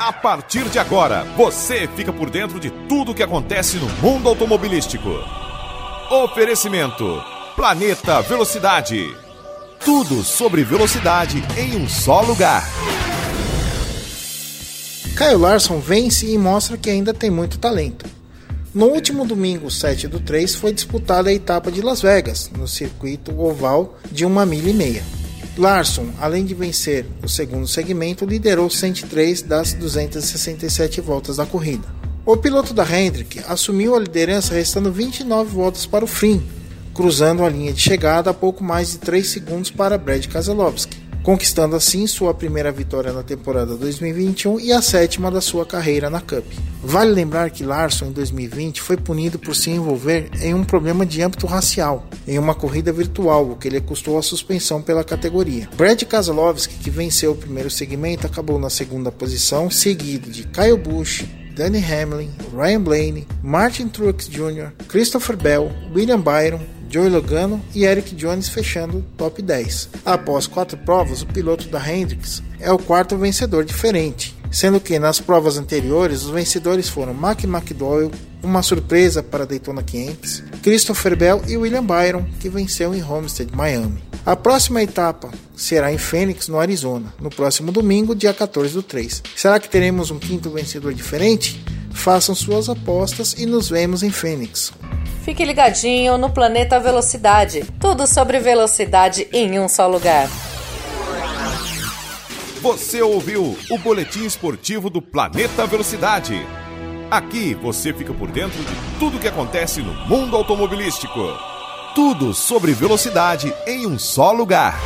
A partir de agora, você fica por dentro de tudo que acontece no mundo automobilístico. Oferecimento: Planeta Velocidade. Tudo sobre velocidade em um só lugar. Caio Larson vence e mostra que ainda tem muito talento. No último domingo, 7 do 3, foi disputada a etapa de Las Vegas, no circuito oval de uma milha e meia. Larson, além de vencer o segundo segmento, liderou 103 das 267 voltas da corrida. O piloto da Hendrick assumiu a liderança restando 29 voltas para o fim, cruzando a linha de chegada a pouco mais de 3 segundos para Brad Keselowski conquistando assim sua primeira vitória na temporada 2021 e a sétima da sua carreira na Cup. Vale lembrar que Larson em 2020 foi punido por se envolver em um problema de âmbito racial, em uma corrida virtual, o que lhe custou a suspensão pela categoria. Brad Keselowski, que venceu o primeiro segmento, acabou na segunda posição, seguido de Kyle Busch, Danny Hamlin, Ryan Blaney, Martin Truex Jr., Christopher Bell, William Byron, Joey Logano e Eric Jones fechando o top 10. Após quatro provas, o piloto da Hendrix é o quarto vencedor diferente, sendo que nas provas anteriores os vencedores foram Mac McDowell, uma surpresa para Daytona 500, Christopher Bell e William Byron, que venceu em Homestead, Miami. A próxima etapa será em Phoenix, no Arizona, no próximo domingo, dia 14 do 3. Será que teremos um quinto vencedor diferente? Façam suas apostas e nos vemos em Phoenix. Fique ligadinho no Planeta Velocidade. Tudo sobre velocidade em um só lugar. Você ouviu o boletim esportivo do Planeta Velocidade. Aqui você fica por dentro de tudo que acontece no mundo automobilístico. Tudo sobre velocidade em um só lugar.